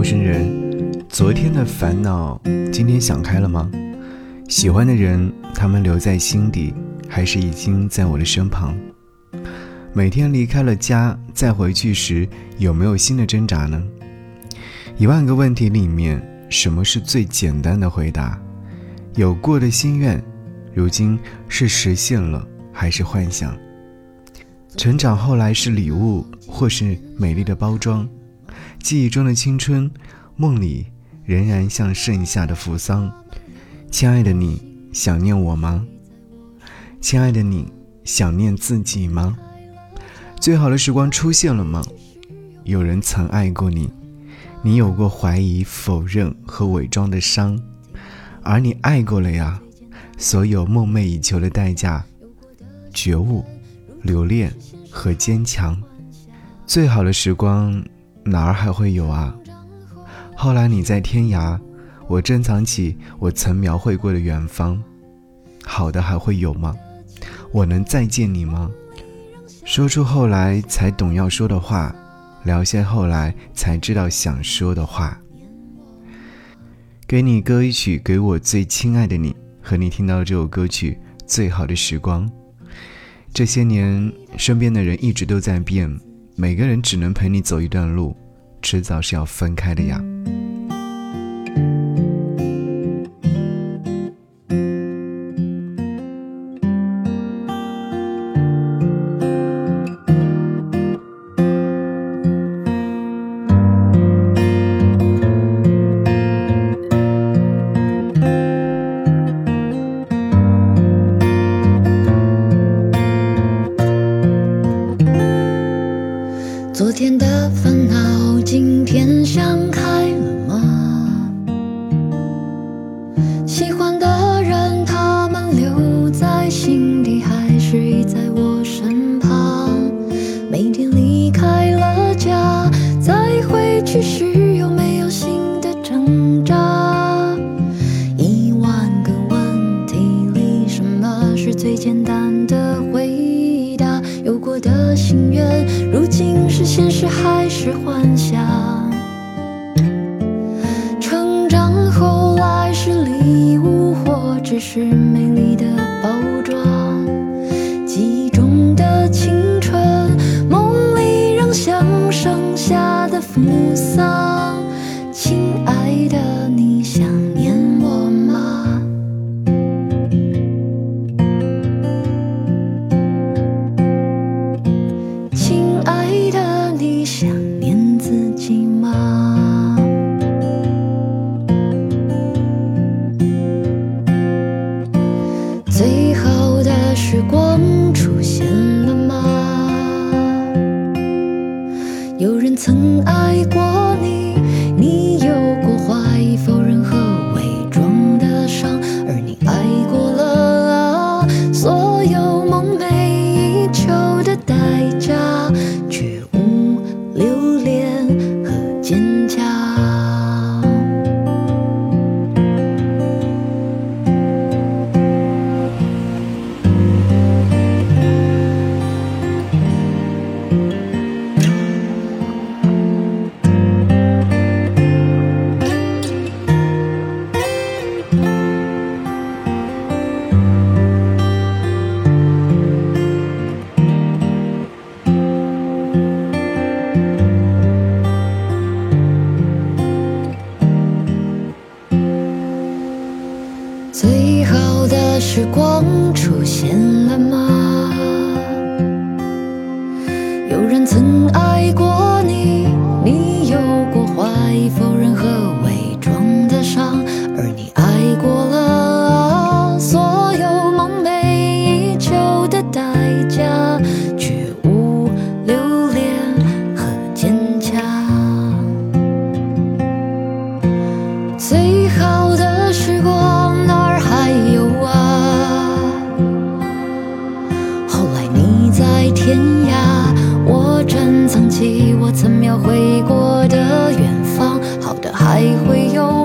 陌生人，昨天的烦恼，今天想开了吗？喜欢的人，他们留在心底，还是已经在我的身旁？每天离开了家，再回去时，有没有新的挣扎呢？一万个问题里面，什么是最简单的回答？有过的心愿，如今是实现了，还是幻想？成长后来是礼物，或是美丽的包装？记忆中的青春，梦里仍然像盛夏的扶桑。亲爱的你，想念我吗？亲爱的你，想念自己吗？最好的时光出现了吗？有人曾爱过你，你有过怀疑、否认和伪装的伤，而你爱过了呀。所有梦寐以求的代价，觉悟、留恋和坚强。最好的时光。哪儿还会有啊？后来你在天涯，我珍藏起我曾描绘过的远方。好的还会有吗？我能再见你吗？说出后来才懂要说的话，聊些后来才知道想说的话。给你歌一曲，给我最亲爱的你，和你听到这首歌曲《最好的时光》。这些年，身边的人一直都在变。每个人只能陪你走一段路，迟早是要分开的呀。是，有没有新的挣扎？一万个问题里，什么是最简单的回答？有过的心愿，如今。是现实还是幻想？扶桑。亲爱的，你想念我吗？亲爱的。你想念自己吗？最好的时光曾爱过你，你有最好的时光出现了吗？有人曾爱回过的远方。好的，还会有